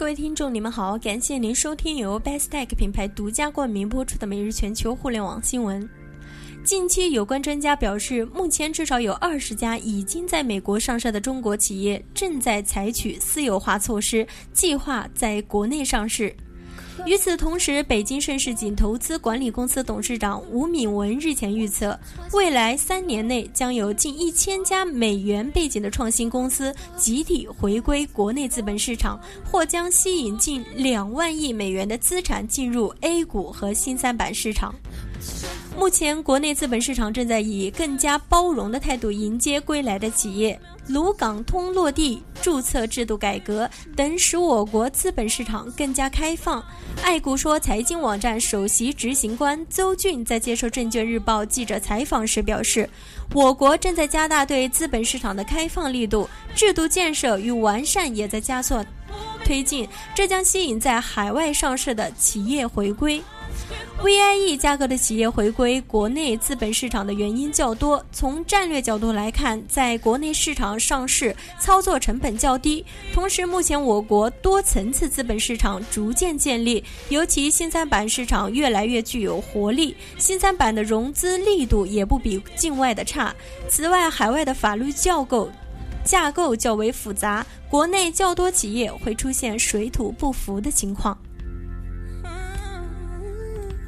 各位听众，你们好，感谢您收听由 Bestech 品牌独家冠名播出的每日全球互联网新闻。近期，有关专家表示，目前至少有二十家已经在美国上市的中国企业正在采取私有化措施，计划在国内上市。与此同时，北京盛世锦投资管理公司董事长吴敏文日前预测，未来三年内将有近一千家美元背景的创新公司集体回归国内资本市场，或将吸引近两万亿美元的资产进入 A 股和新三板市场。目前，国内资本市场正在以更加包容的态度迎接归来的企业。沪港通落地、注册制度改革等，使我国资本市场更加开放。爱股说财经网站首席执行官邹俊在接受《证券日报》记者采访时表示，我国正在加大对资本市场的开放力度，制度建设与完善也在加速推进，这将吸引在海外上市的企业回归。VIE 价格的企业回归国内资本市场的原因较多。从战略角度来看，在国内市场上市操作成本较低，同时目前我国多层次资本市场逐渐建立，尤其新三板市场越来越具有活力，新三板的融资力度也不比境外的差。此外，海外的法律架构架构较为复杂，国内较多企业会出现水土不服的情况。